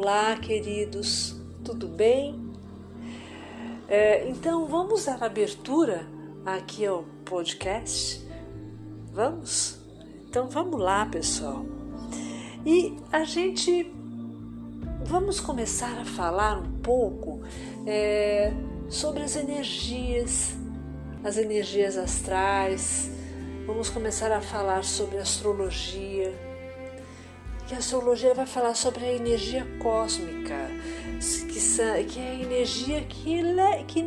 Olá, queridos, tudo bem? É, então vamos dar abertura aqui ao podcast? Vamos? Então vamos lá, pessoal. E a gente vamos começar a falar um pouco é, sobre as energias, as energias astrais. Vamos começar a falar sobre astrologia que a astrologia vai falar sobre a energia cósmica, que, é a energia que, ele, que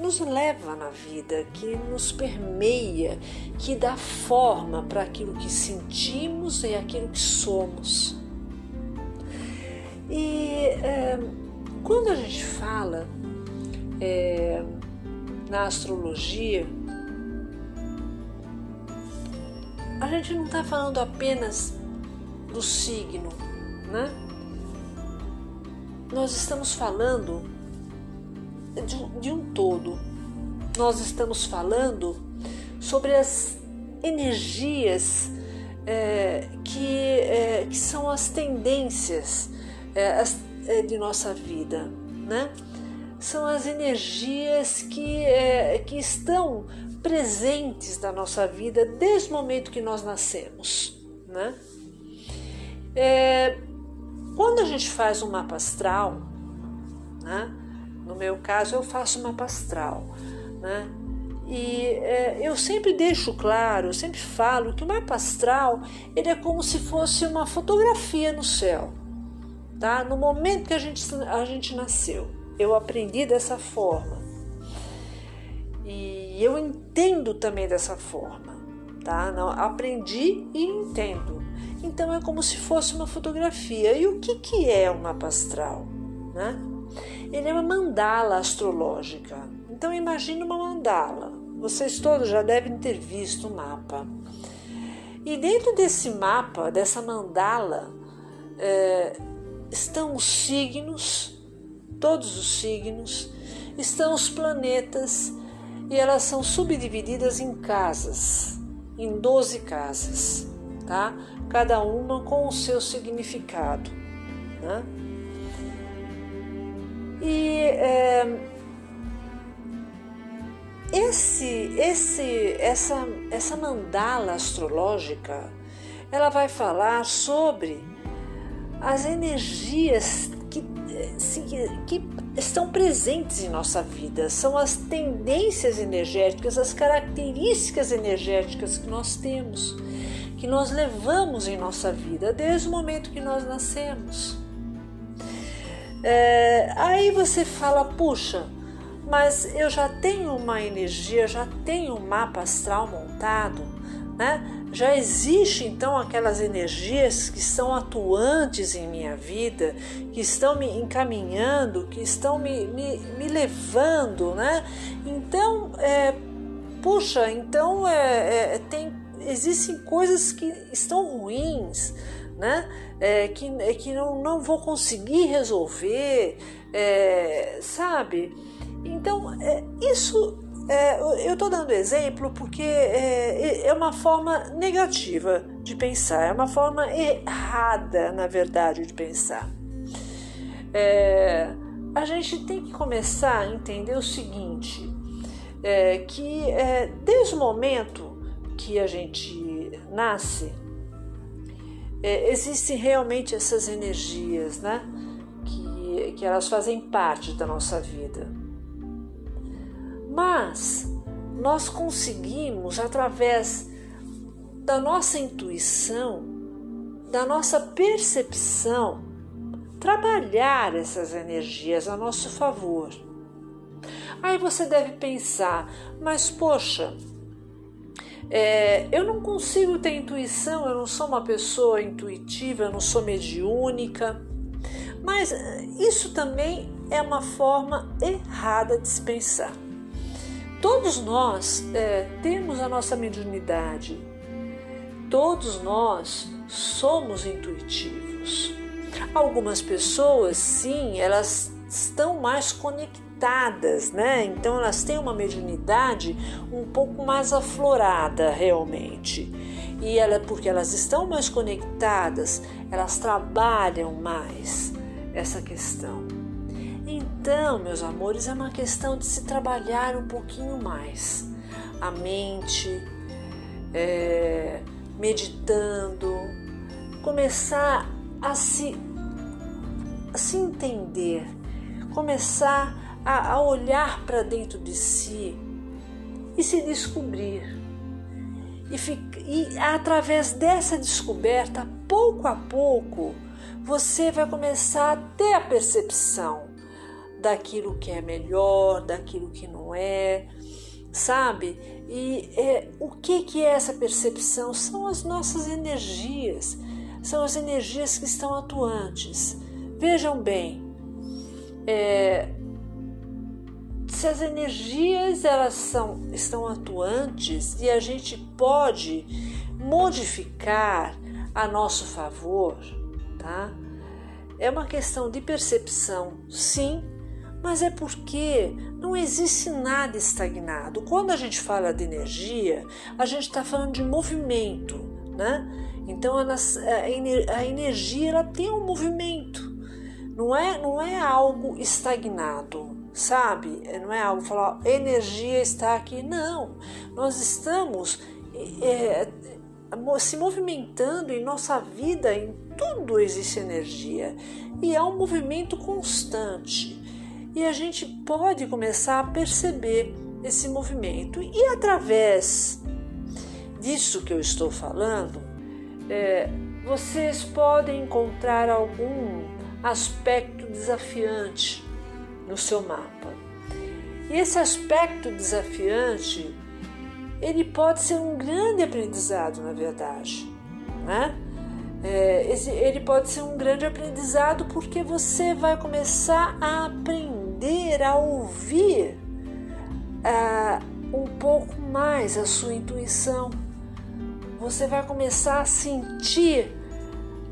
nos leva na vida, que nos permeia, que dá forma para aquilo que sentimos e aquilo que somos. E é, quando a gente fala é, na astrologia, a gente não está falando apenas do signo, né? Nós estamos falando de, de um todo. Nós estamos falando sobre as energias é, que, é, que são as tendências é, as, é, de nossa vida, né? São as energias que, é, que estão presentes na nossa vida desde o momento que nós nascemos, né? É, quando a gente faz um mapa astral, né? no meu caso eu faço mapa astral, né? E é, eu sempre deixo claro, eu sempre falo que o mapa astral ele é como se fosse uma fotografia no céu, tá? No momento que a gente, a gente nasceu, eu aprendi dessa forma e eu entendo também dessa forma, tá? Não aprendi e entendo. Então é como se fosse uma fotografia. E o que, que é um mapa astral? Né? Ele é uma mandala astrológica. Então imagine uma mandala. Vocês todos já devem ter visto o mapa. E dentro desse mapa, dessa mandala, é, estão os signos, todos os signos, estão os planetas e elas são subdivididas em casas, em 12 casas, tá? cada uma com o seu significado. Né? E é, esse, esse, essa, essa mandala astrológica, ela vai falar sobre as energias que, que estão presentes em nossa vida, são as tendências energéticas, as características energéticas que nós temos que nós levamos em nossa vida desde o momento que nós nascemos. É, aí você fala, puxa, mas eu já tenho uma energia, já tenho um mapa astral montado, né? Já existe então aquelas energias que estão atuantes em minha vida, que estão me encaminhando, que estão me, me, me levando, né? Então, é, puxa, então é, é, tem existem coisas que estão ruins, né? É, que, é, que não, não vou conseguir resolver, é, sabe? Então, é, isso é, eu estou dando exemplo porque é, é, uma forma negativa de pensar, é uma forma errada, na verdade, de pensar. É, a gente tem que começar a entender o seguinte: é, que é, desde o momento que a gente nasce, é, existem realmente essas energias, né? Que, que elas fazem parte da nossa vida. Mas nós conseguimos, através da nossa intuição, da nossa percepção, trabalhar essas energias a nosso favor. Aí você deve pensar, mas poxa, é, eu não consigo ter intuição, eu não sou uma pessoa intuitiva, eu não sou mediúnica. Mas isso também é uma forma errada de se pensar. Todos nós é, temos a nossa mediunidade, todos nós somos intuitivos. Algumas pessoas, sim, elas estão mais conectadas né? Então elas têm uma mediunidade um pouco mais aflorada realmente. E ela, porque elas estão mais conectadas, elas trabalham mais essa questão. Então, meus amores, é uma questão de se trabalhar um pouquinho mais a mente, é, meditando, começar a se, a se entender, começar a, a olhar para dentro de si e se descobrir. E, e através dessa descoberta, pouco a pouco, você vai começar a ter a percepção daquilo que é melhor, daquilo que não é, sabe? E é, o que, que é essa percepção? São as nossas energias, são as energias que estão atuantes. Vejam bem, é, se as energias elas são, estão atuantes e a gente pode modificar a nosso favor, tá? É uma questão de percepção, sim, mas é porque não existe nada estagnado. Quando a gente fala de energia, a gente está falando de movimento, né? Então a, energia ela tem um movimento, não é, não é algo estagnado sabe? Não é algo falar energia está aqui, não. Nós estamos é, se movimentando em nossa vida, em tudo existe energia e é um movimento constante. E a gente pode começar a perceber esse movimento e através disso que eu estou falando, é, vocês podem encontrar algum aspecto desafiante no seu mapa. E esse aspecto desafiante, ele pode ser um grande aprendizado, na verdade, né? É, ele pode ser um grande aprendizado porque você vai começar a aprender a ouvir uh, um pouco mais a sua intuição. Você vai começar a sentir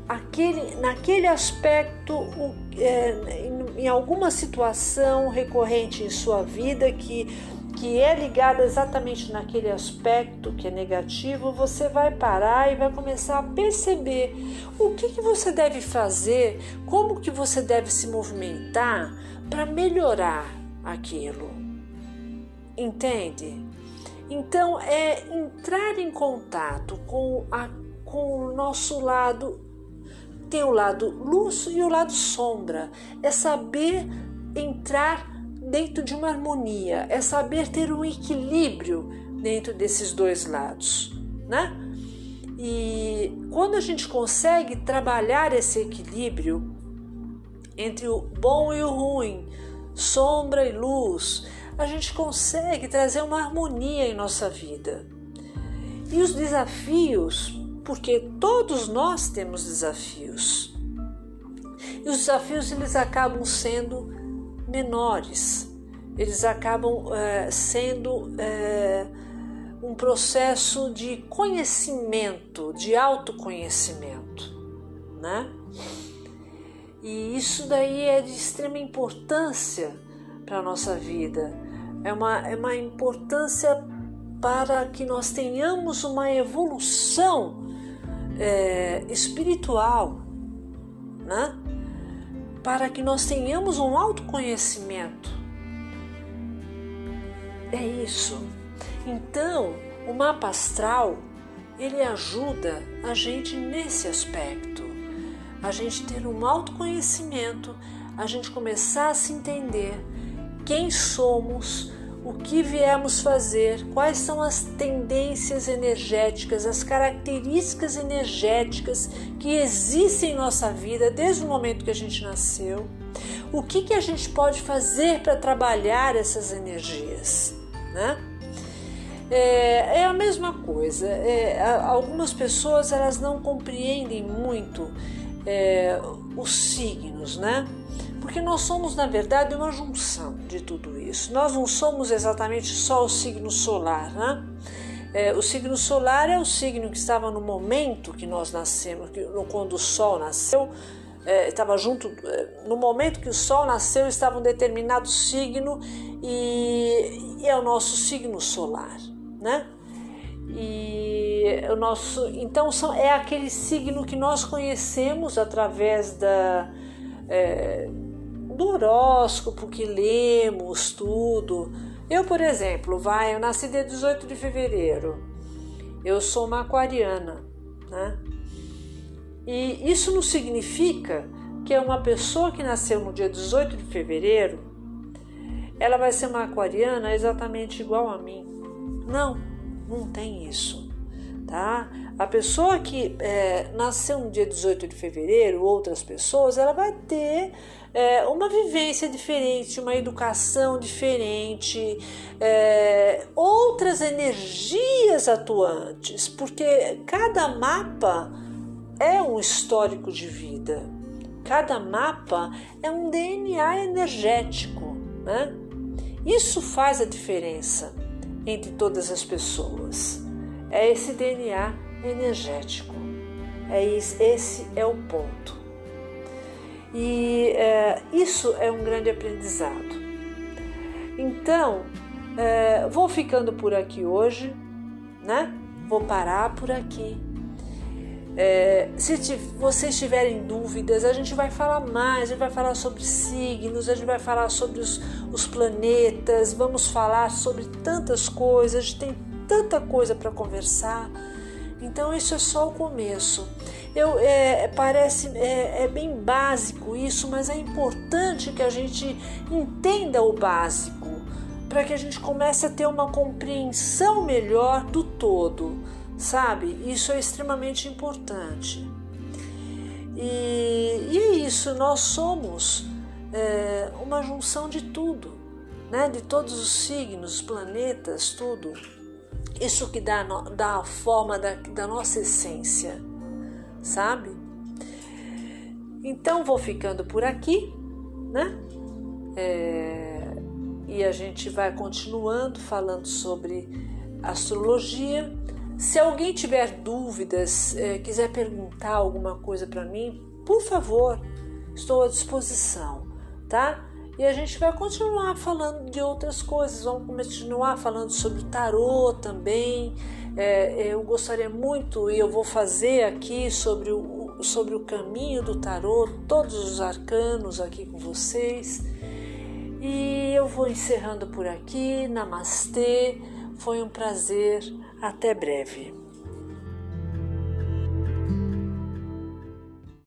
aquele, naquele aspecto, o, é, em, em alguma situação recorrente em sua vida que, que é ligada exatamente naquele aspecto que é negativo, você vai parar e vai começar a perceber o que, que você deve fazer, como que você deve se movimentar para melhorar aquilo. Entende? Então é entrar em contato com, a, com o nosso lado tem o lado luz e o lado sombra. É saber entrar dentro de uma harmonia, é saber ter um equilíbrio dentro desses dois lados, né? E quando a gente consegue trabalhar esse equilíbrio entre o bom e o ruim, sombra e luz, a gente consegue trazer uma harmonia em nossa vida. E os desafios porque todos nós temos desafios. E os desafios eles acabam sendo menores, eles acabam é, sendo é, um processo de conhecimento, de autoconhecimento, né? E isso daí é de extrema importância para a nossa vida, é uma, é uma importância para que nós tenhamos uma evolução é, espiritual, né? Para que nós tenhamos um autoconhecimento. É isso. Então, o mapa astral ele ajuda a gente nesse aspecto, a gente ter um autoconhecimento, a gente começar a se entender quem somos, o que viemos fazer, quais são as tendências energéticas, as características energéticas que existem em nossa vida desde o momento que a gente nasceu, o que, que a gente pode fazer para trabalhar essas energias, né? É, é a mesma coisa. É, algumas pessoas elas não compreendem muito é, os signos, né? Porque nós somos, na verdade, uma junção de tudo isso. Nós não somos exatamente só o signo solar, né? É, o signo solar é o signo que estava no momento que nós nascemos, que, quando o Sol nasceu, é, estava junto, é, no momento que o Sol nasceu, estava um determinado signo e, e é o nosso signo solar, né? E o nosso, então são, é aquele signo que nós conhecemos através da, é, do horóscopo que lemos, tudo. Eu, por exemplo, vai, eu nasci dia 18 de fevereiro. Eu sou uma aquariana, né? E isso não significa que é uma pessoa que nasceu no dia 18 de fevereiro, ela vai ser uma aquariana exatamente igual a mim. Não, não tem isso, tá? A pessoa que é, nasceu no dia 18 de fevereiro, outras pessoas, ela vai ter é, uma vivência diferente, uma educação diferente, é, outras energias atuantes, porque cada mapa é um histórico de vida, cada mapa é um DNA energético, né? Isso faz a diferença entre todas as pessoas. É esse DNA energético. É esse, esse é o ponto. E é, isso é um grande aprendizado. Então, é, vou ficando por aqui hoje, né? Vou parar por aqui. É, se vocês tiverem dúvidas, a gente vai falar mais, a gente vai falar sobre signos, a gente vai falar sobre os, os planetas, vamos falar sobre tantas coisas, a gente tem tanta coisa para conversar. Então isso é só o começo. Eu, é, parece é, é bem básico isso, mas é importante que a gente entenda o básico para que a gente comece a ter uma compreensão melhor do todo, sabe? Isso é extremamente importante. E, e é isso, nós somos é, uma junção de tudo, né? de todos os signos, planetas, tudo. Isso que dá, dá a forma da, da nossa essência, sabe? Então vou ficando por aqui, né? É, e a gente vai continuando falando sobre astrologia. Se alguém tiver dúvidas, é, quiser perguntar alguma coisa para mim, por favor, estou à disposição, tá? E a gente vai continuar falando de outras coisas, vamos continuar falando sobre tarô também. É, eu gostaria muito, e eu vou fazer aqui sobre o, sobre o caminho do tarô, todos os arcanos aqui com vocês. E eu vou encerrando por aqui. Namastê, foi um prazer. Até breve.